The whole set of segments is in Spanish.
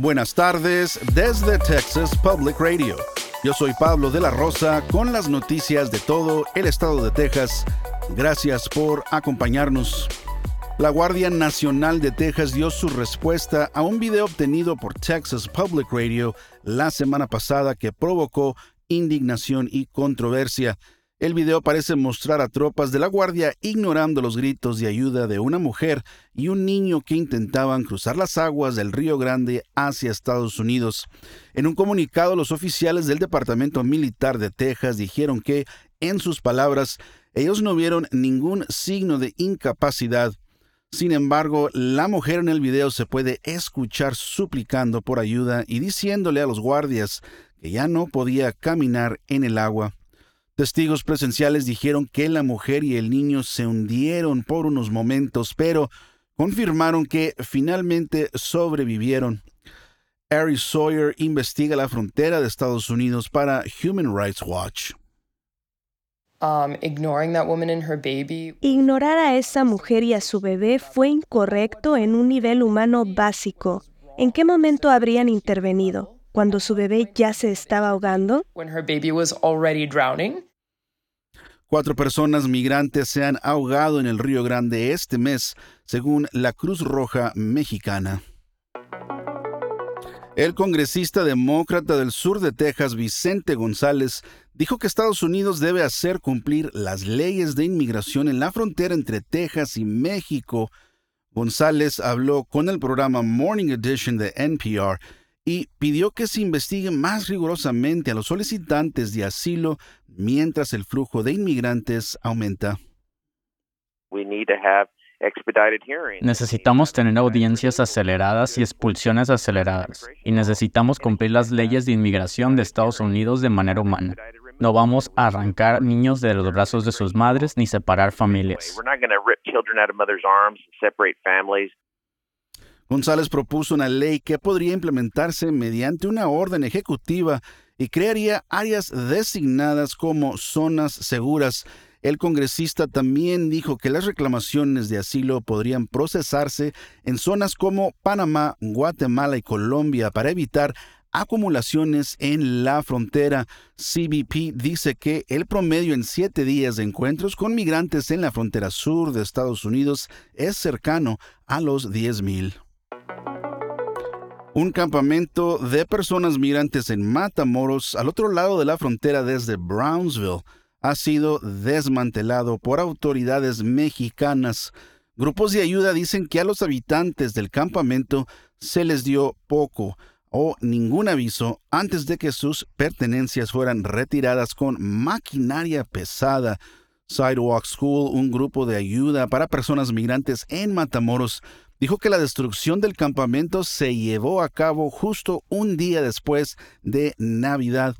Buenas tardes desde Texas Public Radio. Yo soy Pablo de la Rosa con las noticias de todo el estado de Texas. Gracias por acompañarnos. La Guardia Nacional de Texas dio su respuesta a un video obtenido por Texas Public Radio la semana pasada que provocó indignación y controversia. El video parece mostrar a tropas de la Guardia ignorando los gritos de ayuda de una mujer y un niño que intentaban cruzar las aguas del Río Grande hacia Estados Unidos. En un comunicado, los oficiales del Departamento Militar de Texas dijeron que, en sus palabras, ellos no vieron ningún signo de incapacidad. Sin embargo, la mujer en el video se puede escuchar suplicando por ayuda y diciéndole a los guardias que ya no podía caminar en el agua. Testigos presenciales dijeron que la mujer y el niño se hundieron por unos momentos, pero confirmaron que finalmente sobrevivieron. Ari Sawyer investiga la frontera de Estados Unidos para Human Rights Watch. Um, Ignorar a esa mujer y a su bebé fue incorrecto en un nivel humano básico. ¿En qué momento habrían intervenido? ¿Cuando su bebé ya se estaba ahogando? Cuatro personas migrantes se han ahogado en el Río Grande este mes, según la Cruz Roja Mexicana. El congresista demócrata del sur de Texas, Vicente González, dijo que Estados Unidos debe hacer cumplir las leyes de inmigración en la frontera entre Texas y México. González habló con el programa Morning Edition de NPR y pidió que se investigue más rigurosamente a los solicitantes de asilo mientras el flujo de inmigrantes aumenta. Necesitamos tener audiencias aceleradas y expulsiones aceleradas, y necesitamos cumplir las leyes de inmigración de Estados Unidos de manera humana. No vamos a arrancar niños de los brazos de sus madres ni separar familias. González propuso una ley que podría implementarse mediante una orden ejecutiva y crearía áreas designadas como zonas seguras. El congresista también dijo que las reclamaciones de asilo podrían procesarse en zonas como Panamá, Guatemala y Colombia para evitar acumulaciones en la frontera. CBP dice que el promedio en siete días de encuentros con migrantes en la frontera sur de Estados Unidos es cercano a los 10.000. Un campamento de personas migrantes en Matamoros, al otro lado de la frontera desde Brownsville, ha sido desmantelado por autoridades mexicanas. Grupos de ayuda dicen que a los habitantes del campamento se les dio poco o ningún aviso antes de que sus pertenencias fueran retiradas con maquinaria pesada. Sidewalk School, un grupo de ayuda para personas migrantes en Matamoros, dijo que la destrucción del campamento se llevó a cabo justo un día después de Navidad.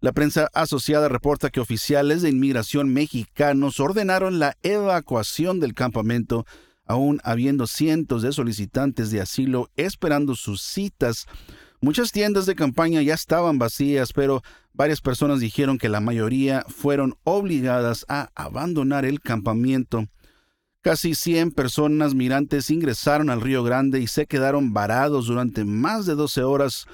La prensa asociada reporta que oficiales de inmigración mexicanos ordenaron la evacuación del campamento, aún habiendo cientos de solicitantes de asilo esperando sus citas. Muchas tiendas de campaña ya estaban vacías, pero varias personas dijeron que la mayoría fueron obligadas a abandonar el campamento. Casi 100 personas migrantes ingresaron al Río Grande y se quedaron varados durante más de 12 horas.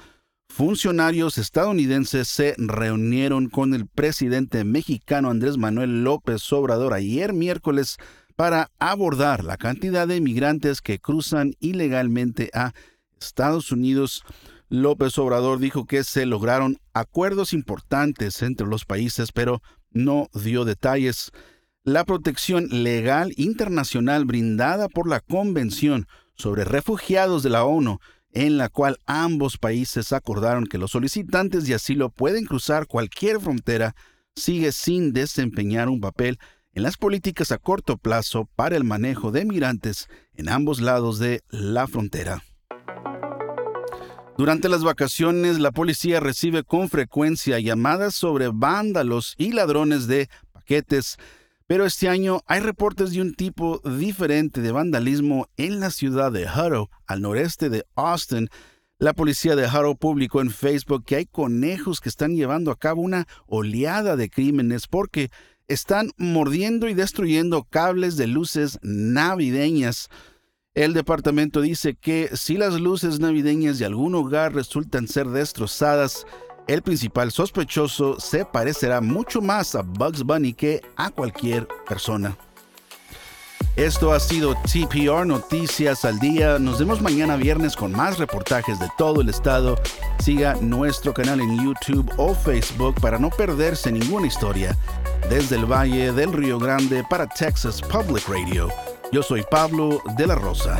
Funcionarios estadounidenses se reunieron con el presidente mexicano Andrés Manuel López Obrador ayer miércoles para abordar la cantidad de migrantes que cruzan ilegalmente a Estados Unidos. López Obrador dijo que se lograron acuerdos importantes entre los países, pero no dio detalles la protección legal internacional brindada por la Convención sobre Refugiados de la ONU, en la cual ambos países acordaron que los solicitantes de asilo pueden cruzar cualquier frontera, sigue sin desempeñar un papel en las políticas a corto plazo para el manejo de migrantes en ambos lados de la frontera. Durante las vacaciones, la policía recibe con frecuencia llamadas sobre vándalos y ladrones de paquetes pero este año hay reportes de un tipo diferente de vandalismo en la ciudad de Hutto, al noreste de Austin. La policía de Hutto publicó en Facebook que hay conejos que están llevando a cabo una oleada de crímenes porque están mordiendo y destruyendo cables de luces navideñas. El departamento dice que si las luces navideñas de algún hogar resultan ser destrozadas, el principal sospechoso se parecerá mucho más a Bugs Bunny que a cualquier persona. Esto ha sido TPR Noticias al Día. Nos vemos mañana viernes con más reportajes de todo el estado. Siga nuestro canal en YouTube o Facebook para no perderse ninguna historia. Desde el Valle del Río Grande para Texas Public Radio. Yo soy Pablo de la Rosa.